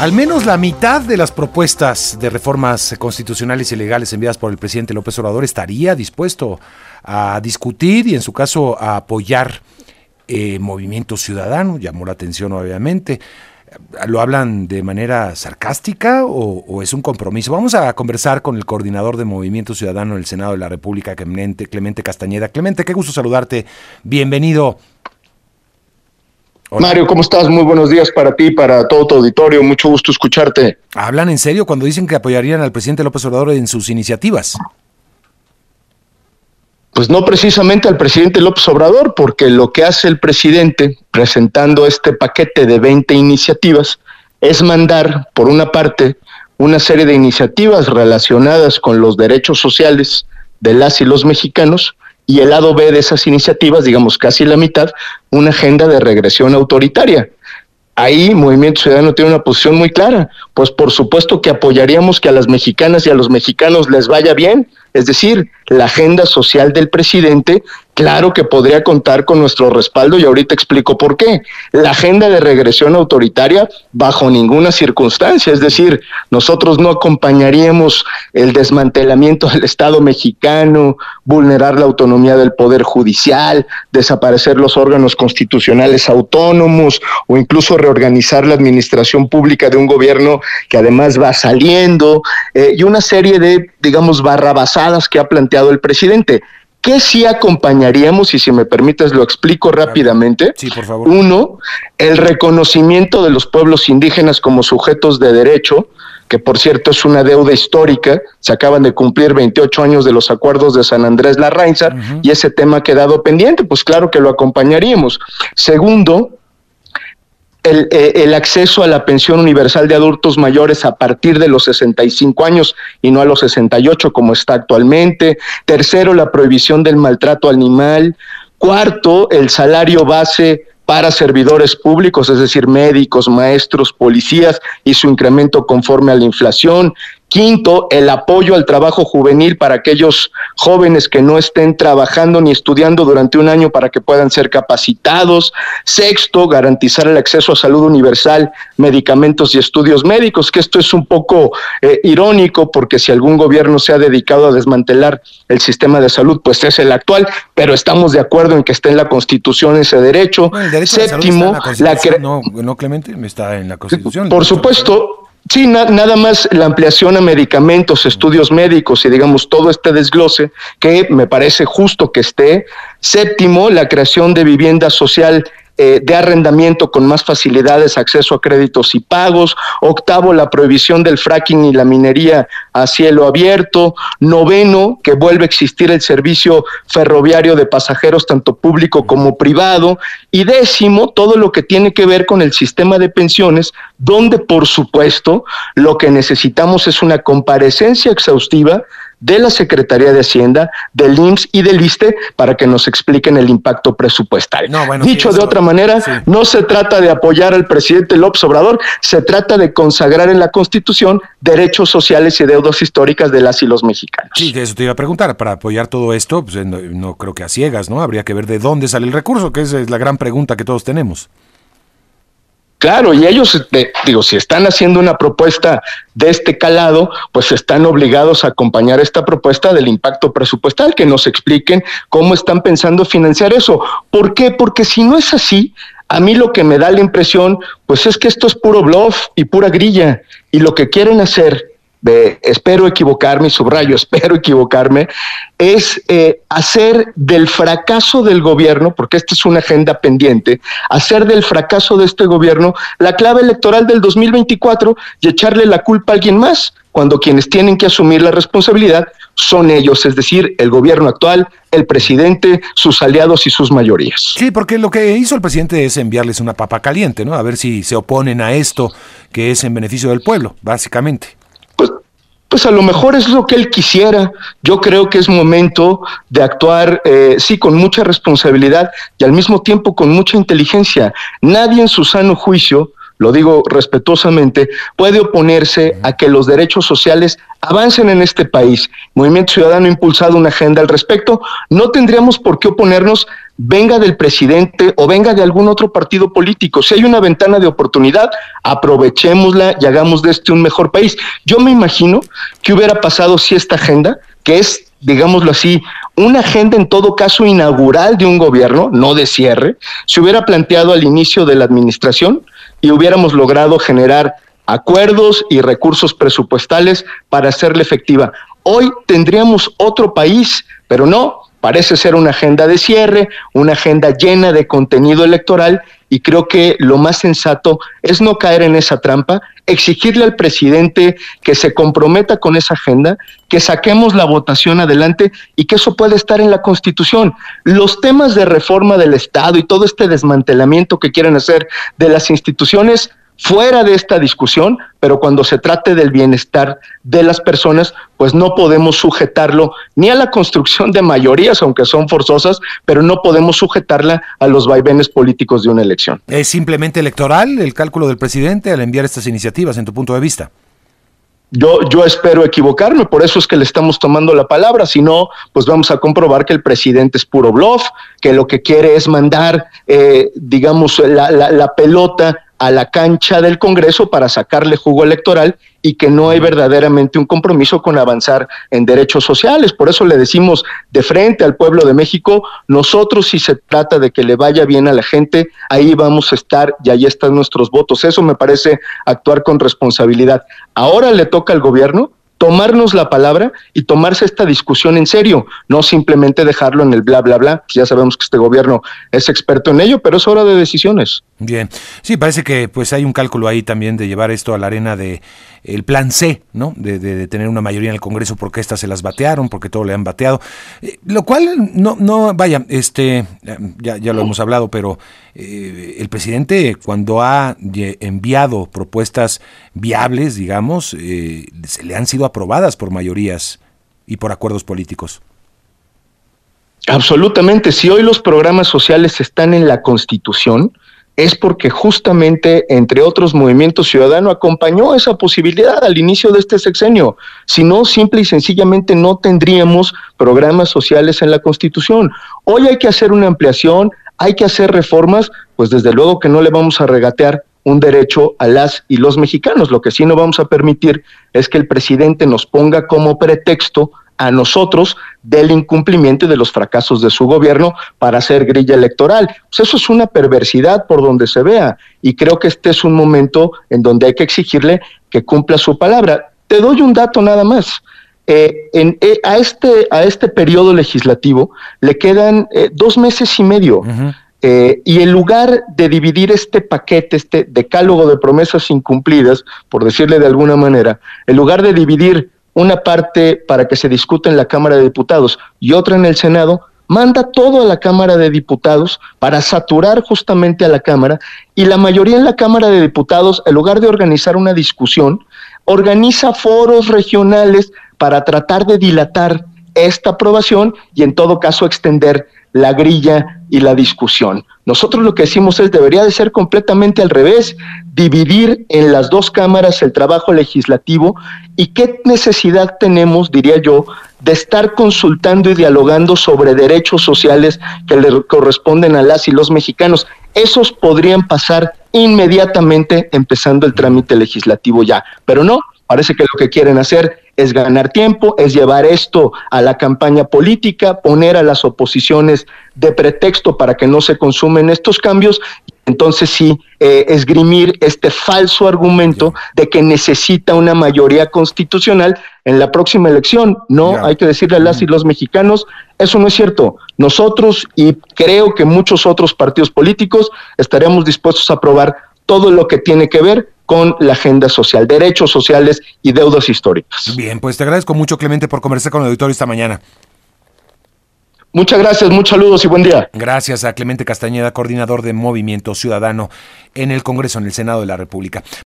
Al menos la mitad de las propuestas de reformas constitucionales y legales enviadas por el presidente López Obrador estaría dispuesto a discutir y en su caso a apoyar eh, Movimiento Ciudadano. Llamó la atención obviamente. ¿Lo hablan de manera sarcástica o, es un compromiso? Vamos a conversar con el coordinador de Movimiento Ciudadano del Senado de la República, Clemente, Clemente Castañeda. Clemente, qué gusto saludarte. Bienvenido Mario, ¿cómo estás? Muy buenos días para ti, para todo tu auditorio. Mucho gusto escucharte. ¿Hablan en serio cuando dicen que apoyarían al presidente López Obrador en sus iniciativas? Pues no precisamente al presidente López Obrador, porque lo que hace el presidente presentando este paquete de 20 iniciativas es mandar, por una parte, una serie de iniciativas relacionadas con los derechos sociales de las y los mexicanos y el lado B de esas iniciativas, digamos casi la mitad, una agenda de regresión autoritaria. Ahí Movimiento Ciudadano tiene una posición muy clara, pues por supuesto que apoyaríamos que a las mexicanas y a los mexicanos les vaya bien, es decir, la agenda social del presidente, claro que podría contar con nuestro respaldo y ahorita explico por qué. La agenda de regresión autoritaria bajo ninguna circunstancia, es decir, nosotros no acompañaríamos el desmantelamiento del Estado mexicano, vulnerar la autonomía del Poder Judicial, desaparecer los órganos constitucionales autónomos o incluso reorganizar la administración pública de un gobierno que además va saliendo eh, y una serie de, digamos, barrabasadas que ha planteado el presidente. ¿Qué sí acompañaríamos? Y si me permites, lo explico rápidamente. Sí, por favor. Uno, el reconocimiento de los pueblos indígenas como sujetos de derecho, que por cierto es una deuda histórica. Se acaban de cumplir 28 años de los acuerdos de San Andrés Larrainza y ese tema ha quedado pendiente. Pues claro que lo acompañaríamos. Segundo, eh, el, acceso a la pensión universal de adultos mayores a partir de los 65 años y no a los 68 como está actualmente. Tercero, la prohibición del maltrato animal. Cuarto, el salario base para servidores públicos, es decir, médicos, maestros, policías y su incremento conforme a la inflación. Quinto, el apoyo al trabajo juvenil para aquellos jóvenes que no estén trabajando ni estudiando durante un año para que puedan ser capacitados. Sexto, garantizar el acceso a salud universal, medicamentos y estudios médicos, que esto es un poco eh, irónico porque si algún gobierno se ha dedicado a desmantelar el sistema de salud, pues es el actual, pero estamos de acuerdo en que esté en la Constitución ese derecho. Séptimo, la, no, no, Clemente, está en la Constitución. Por supuesto, Sí, nada más la ampliación a medicamentos, estudios médicos y digamos todo este desglose que me parece justo que esté. Séptimo, la creación de vivienda social eh, de arrendamiento con más facilidades, acceso a créditos y pagos. Octavo, la prohibición del fracking y la minería a cielo abierto. Noveno, que vuelve a existir el servicio ferroviario de pasajeros, tanto público como privado. Y décimo, todo lo que tiene que ver con el sistema de pensiones, donde por supuesto lo que necesitamos es una comparecencia exhaustiva de la Secretaría de Hacienda, del IMSS y del ISTE para que nos expliquen el impacto presupuestal. Dicho de otra manera, no se trata de apoyar al presidente López Obrador, se trata de consagrar en la Constitución derechos sociales y deudas históricas de las y los mexicanos. Sí, eso te iba a preguntar. Para apoyar todo esto, pues, no, creo que a ciegas, ¿no? Habría que ver de dónde sale el recurso, que es la gran pregunta que todos tenemos. Claro, y ellos, este, digo, si están haciendo una propuesta de este calado, pues están obligados a acompañar esta propuesta del impacto presupuestal, que nos expliquen cómo están pensando financiar eso. ¿Por qué? Porque si no es así, a mí lo que me da la impresión, pues es que esto es puro bluff y pura grilla, y lo que quieren hacer espero equivocarme, subrayo, espero equivocarme, es eh, hacer del fracaso del gobierno, porque esta es una agenda pendiente, hacer del fracaso de este gobierno la clave electoral del 2024 y echarle la culpa a alguien más, cuando quienes tienen que asumir la responsabilidad son ellos, es decir, el gobierno actual, el presidente, sus aliados y sus mayorías. Sí, porque lo que hizo el presidente es enviarles una papa caliente, ¿no? A ver si se oponen a esto que es en beneficio del pueblo, básicamente. Pues a lo mejor es lo que él quisiera. Yo creo que es momento de actuar, eh, sí, con mucha responsabilidad y al mismo tiempo con mucha inteligencia. Nadie en su sano juicio, lo digo respetuosamente, puede oponerse a que los derechos sociales avancen en este país. Movimiento Ciudadano ha impulsado una agenda al respecto. No tendríamos por qué oponernos venga del presidente o venga de algún otro partido político. Si hay una ventana de oportunidad, aprovechémosla y hagamos de este un mejor país. Yo me imagino que hubiera pasado si esta agenda, que es, digámoslo así, una agenda en todo caso inaugural de un gobierno, no de cierre, se hubiera planteado al inicio de la administración y hubiéramos logrado generar acuerdos y recursos presupuestales para hacerla efectiva. Hoy tendríamos otro país, pero no, parece ser una agenda de cierre, una agenda llena de contenido electoral y creo que lo más sensato es no caer en esa trampa, exigirle al presidente que se comprometa con esa agenda, que saquemos la votación adelante y que eso pueda estar en la Constitución. Los temas de reforma del Estado y todo este desmantelamiento que quieren hacer de las instituciones fuera de esta discusión, pero cuando se trate del bienestar de las personas, pues no podemos sujetarlo ni a la construcción de mayorías, aunque son forzosas, pero no podemos sujetarla a los vaivenes políticos de una elección. ¿Es simplemente electoral el cálculo del presidente al enviar estas iniciativas, en tu punto de vista? Yo, yo espero equivocarme, por eso es que le estamos tomando la palabra, si no, pues vamos a comprobar que el presidente es puro bluff, que lo que quiere es mandar, eh, digamos, la, la, la pelota a la cancha del Congreso para sacarle jugo electoral y que no hay verdaderamente un compromiso con avanzar en derechos sociales. Por eso le decimos de frente al pueblo de México, nosotros si se trata de que le vaya bien a la gente, ahí vamos a estar y ahí están nuestros votos. Eso me parece actuar con responsabilidad. Ahora le toca al gobierno tomarnos la palabra y tomarse esta discusión en serio, no simplemente dejarlo en el bla, bla, bla. Ya sabemos que este gobierno es experto en ello, pero es hora de decisiones. Bien, sí, parece que pues hay un cálculo ahí también de llevar esto a la arena de el plan C, ¿no? De, de, tener una mayoría en el Congreso porque estas se las batearon, porque todo le han bateado. Eh, lo cual, no, no, vaya, este, ya, ya lo hemos hablado, pero eh, el presidente cuando ha enviado propuestas viables, digamos, eh, se le han sido aprobadas por mayorías y por acuerdos políticos. Absolutamente. Si hoy los programas sociales están en la Constitución, es porque justamente, entre otros movimientos ciudadanos, acompañó esa posibilidad al inicio de este sexenio. Si no, simple y sencillamente no tendríamos programas sociales en la Constitución. Hoy hay que hacer una ampliación, hay que hacer reformas, pues desde luego que no le vamos a regatear un derecho a las y los mexicanos. Lo que sí no vamos a permitir es que el presidente nos ponga como pretexto a nosotros del incumplimiento y de los fracasos de su gobierno para hacer grilla electoral. Pues eso es una perversidad por donde se vea y creo que este es un momento en donde hay que exigirle que cumpla su palabra. Te doy un dato nada más. Eh, en, eh, a, este, a este periodo legislativo le quedan eh, dos meses y medio. Eh, y en lugar de dividir este paquete, este decálogo de promesas incumplidas, por decirle de alguna manera, en lugar de dividir una parte para que se discute en la Cámara de Diputados y otra en el Senado, manda todo a la Cámara de Diputados para saturar justamente a la Cámara y la mayoría en la Cámara de Diputados, en lugar de organizar una discusión, organiza foros regionales para tratar de dilatar esta aprobación y en todo caso extender la grilla y la discusión. Nosotros lo que decimos es debería de ser completamente al revés, dividir en las dos cámaras el trabajo legislativo y qué necesidad tenemos, diría yo, de estar consultando y dialogando sobre derechos sociales que le corresponden a las y los mexicanos. Esos podrían pasar inmediatamente empezando el trámite legislativo ya, pero no, parece que lo que quieren hacer es ganar tiempo, es llevar esto a la campaña política, poner a las oposiciones de pretexto para que no se consumen estos cambios, entonces sí, eh, esgrimir este falso argumento de que necesita una mayoría constitucional en la próxima elección. No, hay que decirle a las y los mexicanos, eso no es cierto. Nosotros y creo que muchos otros partidos políticos estaremos dispuestos a aprobar todo lo que tiene que ver con la agenda social, derechos sociales y deudas históricas. Bien, pues te agradezco mucho, Clemente, por conversar con el auditorio esta mañana. Muchas gracias, muchos saludos y buen día. Gracias a Clemente Castañeda, coordinador de Movimiento Ciudadano en el Congreso, en el Senado de la República.